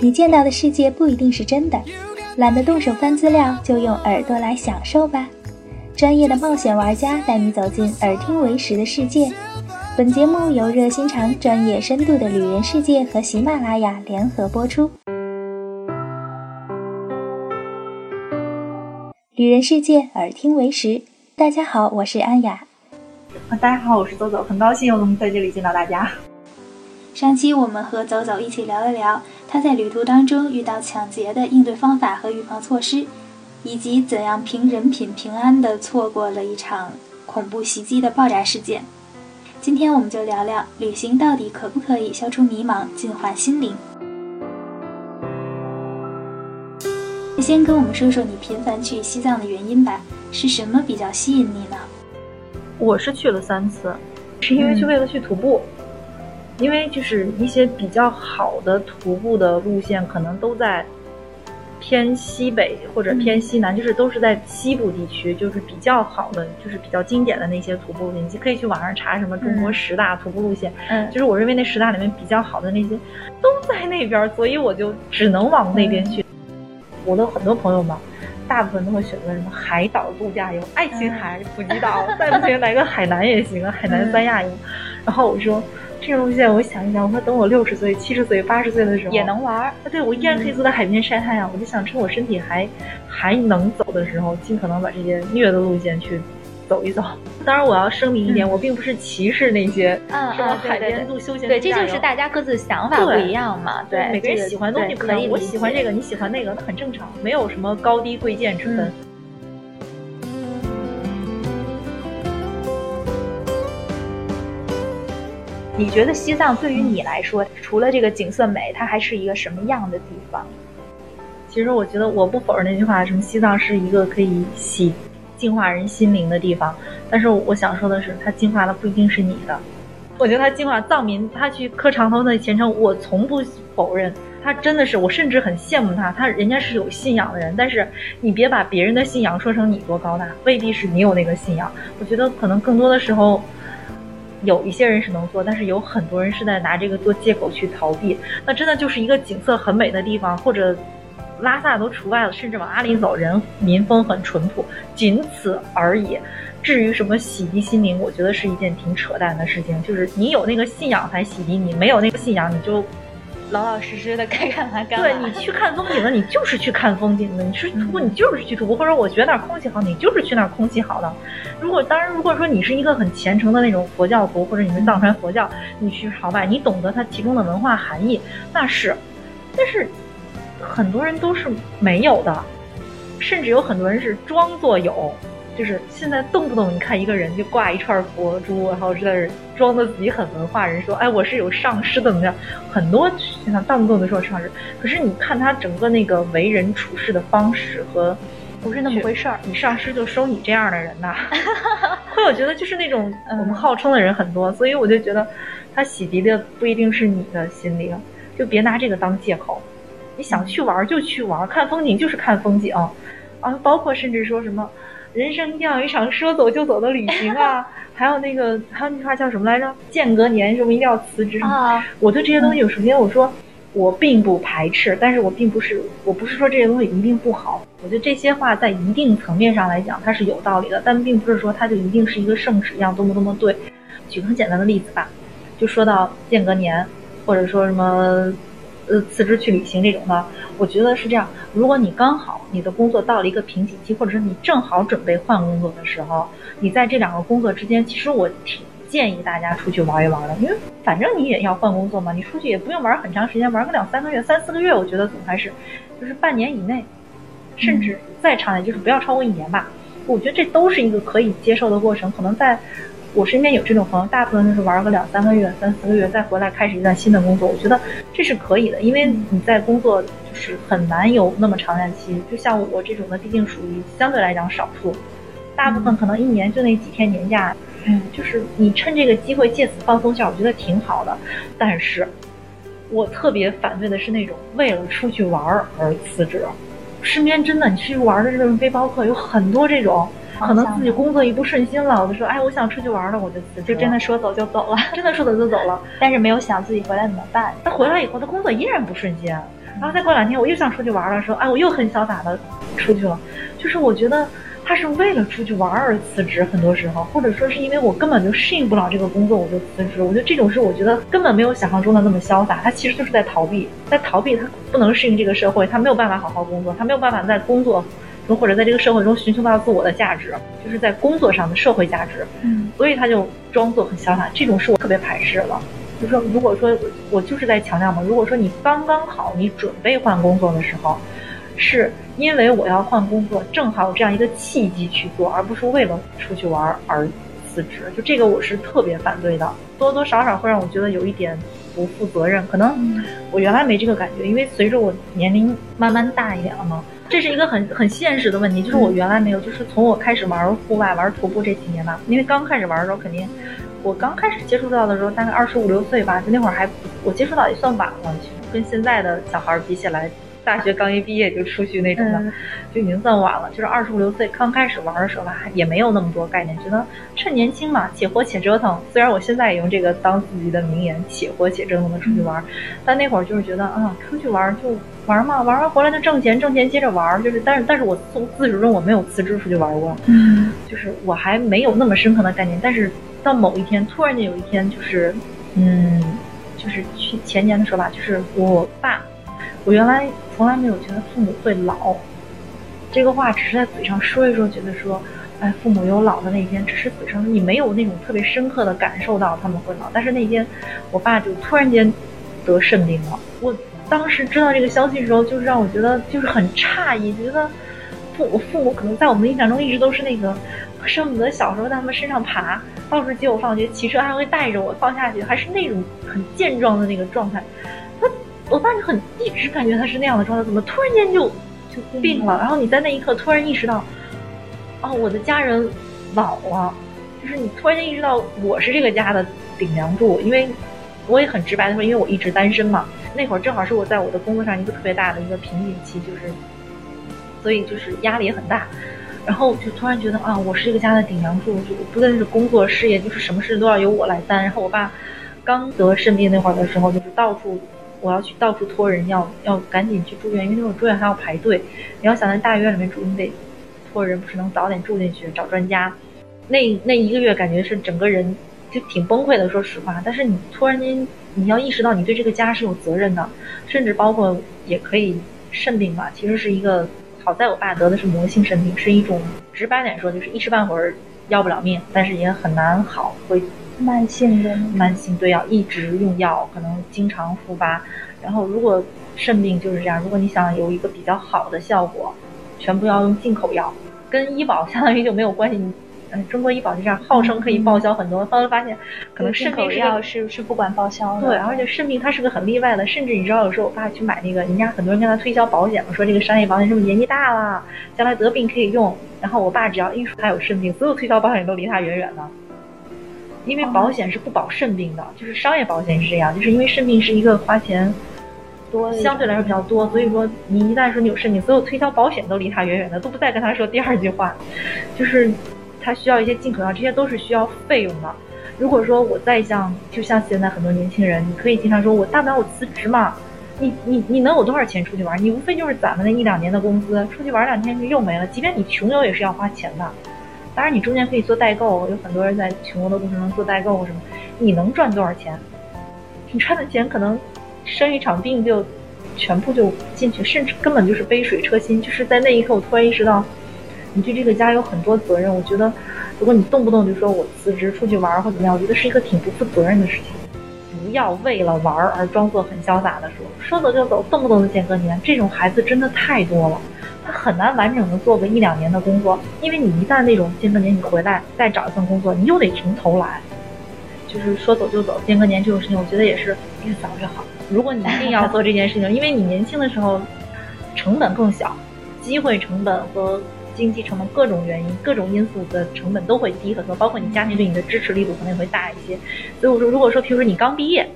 你见到的世界不一定是真的，懒得动手翻资料，就用耳朵来享受吧。专业的冒险玩家带你走进耳听为实的世界。本节目由热心肠、专业深度的旅人世界和喜马拉雅联合播出。旅人世界，耳听为实。大家好，我是安雅。大家好，我是豆豆，很高兴又能在这里见到大家。上期我们和走走一起聊了聊他在旅途当中遇到抢劫的应对方法和预防措施，以及怎样凭人品平安的错过了一场恐怖袭击的爆炸事件。今天我们就聊聊旅行到底可不可以消除迷茫、净化心灵。先跟我们说说你频繁去西藏的原因吧，是什么比较吸引你呢？我是去了三次，是因为去为了去徒步，因为就是一些比较好的徒步的路线，可能都在偏西北或者偏西南，就是都是在西部地区，就是比较好的，就是比较经典的那些徒步路线，你可以去网上查什么中国十大徒步路线，嗯，就是我认为那十大里面比较好的那些都在那边，所以我就只能往那边去。我的很多朋友嘛，大部分都会选择什么海岛度假游、爱琴海、普吉岛，再不行来个海南也行啊，海南三亚游。然后我说，这种路线我想一想，我说等我六十岁、七十岁、八十岁的时候也能玩。啊，对我依然可以坐在海边晒太阳。我就想趁我身体还还能走的时候，尽可能把这些虐的路线去。走一走，当然我要声明一点，我并不是歧视那些什么海边度休闲。对，这就是大家各自想法不一样嘛。对，每个人喜欢东西不一样。我喜欢这个，你喜欢那个，那很正常，没有什么高低贵贱之分。你觉得西藏对于你来说，除了这个景色美，它还是一个什么样的地方？其实我觉得，我不否认那句话，什么西藏是一个可以洗。净化人心灵的地方，但是我想说的是，它净化的不一定是你的。我觉得他净化藏民，他去磕长头的虔诚，我从不否认。他真的是，我甚至很羡慕他，他人家是有信仰的人。但是你别把别人的信仰说成你多高大，未必是你有那个信仰。我觉得可能更多的时候，有一些人是能做，但是有很多人是在拿这个做借口去逃避。那真的就是一个景色很美的地方，或者。拉萨都除外了，甚至往阿里走，人民风很淳朴，仅此而已。至于什么洗涤心灵，我觉得是一件挺扯淡的事情。就是你有那个信仰才洗涤你，没有那个信仰你就老老实实的该干嘛干嘛。对你去看风景的，你就是去看风景的；你去徒步，你就是去徒步。或者我觉得那儿空气好，你就是去那儿空气好的。如果当然，如果说你是一个很虔诚的那种佛教徒，或者你是藏传佛教，你去朝拜，你懂得它其中的文化含义，那是，但是。很多人都是没有的，甚至有很多人是装作有，就是现在动不动你看一个人就挂一串佛珠，然后在这装的自己很文化人，说哎我是有上师的怎么样？很多现在动不动就说上师，可是你看他整个那个为人处事的方式和不是那么回事儿，你上师就收你这样的人呐。所以我觉得就是那种我们号称的人很多，所以我就觉得他洗涤的不一定是你的心灵，就别拿这个当借口。你想去玩就去玩，看风景就是看风景，啊，包括甚至说什么，人生一定要有一场说走就走的旅行啊，还有那个还有那句话叫什么来着？间隔年什么一定要辞职啊！我对这些东西，首先我说我并不排斥，但是我并不是我不是说这些东西一定不好。我觉得这些话在一定层面上来讲它是有道理的，但并不是说它就一定是一个圣旨一样多么多么对。举个很简单的例子吧，就说到间隔年，或者说什么。呃，辞职去旅行这种的，我觉得是这样。如果你刚好你的工作到了一个瓶颈期，或者是你正好准备换工作的时候，你在这两个工作之间，其实我挺建议大家出去玩一玩的，因为反正你也要换工作嘛，你出去也不用玩很长时间，玩个两三个月、三四个月，我觉得总还是，就是半年以内，甚至再长点，就是不要超过一年吧。我觉得这都是一个可以接受的过程，可能在。我身边有这种朋友，大部分都是玩个两三个月、三四个月，再回来开始一段新的工作。我觉得这是可以的，因为你在工作就是很难有那么长假期。就像我这种的，毕竟属于相对来讲少数，大部分可能一年就那几天年假。嗯，就是你趁这个机会借此放松下，我觉得挺好的。但是，我特别反对的是那种为了出去玩而辞职。身边真的，你去玩的这种背包客有很多这种。可能自己工作一不顺心了，我就说，哎，我想出去玩了，我就辞职，就真的说走就走了，真的说走就走了。但是没有想自己回来怎么办。他回来以后，他工作依然不顺心，然后再过两天我又想出去玩了，说，哎，我又很潇洒的出去了。就是我觉得。他是为了出去玩而辞职，很多时候，或者说是因为我根本就适应不了这个工作，我就辞职。我觉得这种事我觉得根本没有想象中的那么潇洒，他其实就是在逃避，在逃避他不能适应这个社会，他没有办法好好工作，他没有办法在工作中或者在这个社会中寻求到自我的价值，就是在工作上的社会价值。嗯，所以他就装作很潇洒，这种是我特别排斥了。就说如果说我就是在强调嘛，如果说你刚刚好，你准备换工作的时候。是因为我要换工作，正好有这样一个契机去做，而不是为了出去玩而辞职。就这个我是特别反对的，多多少少会让我觉得有一点不负责任。可能我原来没这个感觉，因为随着我年龄慢慢大一点了嘛，这是一个很很现实的问题。就是我原来没有，就是从我开始玩户外、玩徒步这几年吧，因为刚开始玩的时候，肯定我刚开始接触到的时候，大概二十五六岁吧，就那会儿还我接触到也算晚了，其实跟现在的小孩比起来。大学刚一毕业就出去那种的，就已经算晚了。就是二十五六岁刚开始玩的时候吧，也没有那么多概念，觉得趁年轻嘛，且活且折腾。虽然我现在也用这个当自己的名言，且活且折腾的出去玩，但那会儿就是觉得啊，出去玩就玩嘛，玩完回来就挣钱，挣钱接着玩。就是，但是，但是我从自始至终我没有辞职出去玩过，嗯，就是我还没有那么深刻的概念。但是到某一天，突然间有一天，就是，嗯，就是去前年的时候吧，就是我爸。我原来从来没有觉得父母会老，这个话只是在嘴上说一说，觉得说，哎，父母有老的那一天，只是嘴上，你没有那种特别深刻的感受到他们会老。但是那天，我爸就突然间得肾病了。我当时知道这个消息的时候，就是让我觉得就是很诧异，觉得父我父母可能在我们印象中一直都是那个，舍不得小时候在他们身上爬，到处接我放学，骑车还会带着我放下去，还是那种很健壮的那个状态。我爸就很一直感觉他是那样的状态，怎么突然间就就病了？然后你在那一刻突然意识到，哦，我的家人老了，就是你突然间意识到我是这个家的顶梁柱。因为我也很直白的说，因为我一直单身嘛，那会儿正好是我在我的工作上一个特别大的一个瓶颈期，就是所以就是压力也很大。然后就突然觉得啊，我是这个家的顶梁柱，就不论是工作事业，就是什么事都要由我来担。然后我爸刚得肾病那会儿的时候，就是到处。我要去到处托人，要要赶紧去住院，因为那会儿住院还要排队。你要想在大医院里面住，你得托人，不是能早点住进去找专家。那那一个月感觉是整个人就挺崩溃的，说实话。但是你突然间你要意识到你对这个家是有责任的，甚至包括也可以肾病吧，其实是一个好在我爸得的是魔性肾病，是一种直白点说就是一时半会儿要不了命，但是也很难好会。慢性的，慢性对要一直用药，可能经常复发。然后如果肾病就是这样，如果你想有一个比较好的效果，全部要用进口药，跟医保相当于就没有关系。嗯，中国医保就这样，号称可以报销很多，后来发现可能肾病药是是不管报销的。对，而且肾病它是个很例外的，甚至你知道有时候我爸去买那个，人家很多人跟他推销保险嘛，说这个商业保险，什么年纪大了，将来得病可以用。然后我爸只要一说他有肾病，所有推销保险都离他远远的。因为保险是不保肾病的，就是商业保险是这样，就是因为肾病是一个花钱多，相对来说比较多，所以说你一旦说你有肾病，所有推销保险都离他远远的，都不再跟他说第二句话，就是他需要一些进口药，这些都是需要费用的。如果说我再像，就像现在很多年轻人，你可以经常说我大不了我辞职嘛，你你你能有多少钱出去玩？你无非就是攒了那一两年的工资，出去玩两天就又没了。即便你穷游也是要花钱的。当然，你中间可以做代购，有很多人在穷游的过程中做代购什么。你能赚多少钱？你赚的钱可能生一场病就全部就进去，甚至根本就是杯水车薪。就是在那一刻，我突然意识到，你对这个家有很多责任。我觉得，如果你动不动就说我辞职出去玩或怎么样，我觉得是一个挺不负责任的事情。不要为了玩而装作很潇洒的说说走就走，动不动就见隔年，这种孩子真的太多了。他很难完整的做个一两年的工作，因为你一旦那种间隔年你回来再找一份工作，你又得从头来，就是说走就走。间隔年这种事情，我觉得也是越早越好。如果你一定要做这件事情，因为你年轻的时候成本更小，机会成本和经济成本各种原因、各种因素的成本都会低很多，包括你家庭对你的支持力度可能也会大一些。所以我说，如果说，譬如说你刚毕业，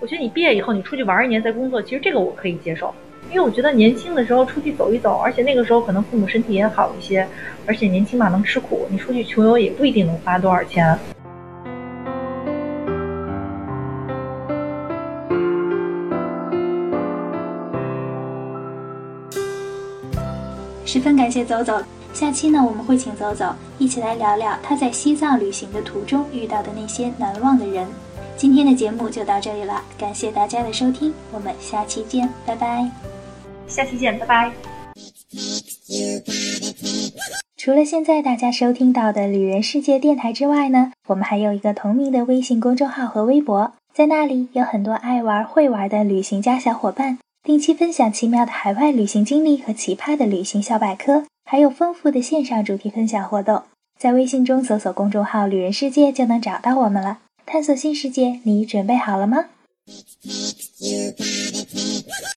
我觉得你毕业以后你出去玩一年再工作，其实这个我可以接受。因为我觉得年轻的时候出去走一走，而且那个时候可能父母身体也好一些，而且年轻嘛能吃苦，你出去穷游也不一定能花多少钱。十分感谢走走，下期呢我们会请走走一起来聊聊他在西藏旅行的途中遇到的那些难忘的人。今天的节目就到这里了，感谢大家的收听，我们下期见，拜拜。下期见，拜拜。除了现在大家收听到的旅人世界电台之外呢，我们还有一个同名的微信公众号和微博，在那里有很多爱玩会玩的旅行家小伙伴，定期分享奇妙的海外旅行经历和奇葩的旅行小百科，还有丰富的线上主题分享活动。在微信中搜索公众号“旅人世界”就能找到我们了。探索新世界，你准备好了吗？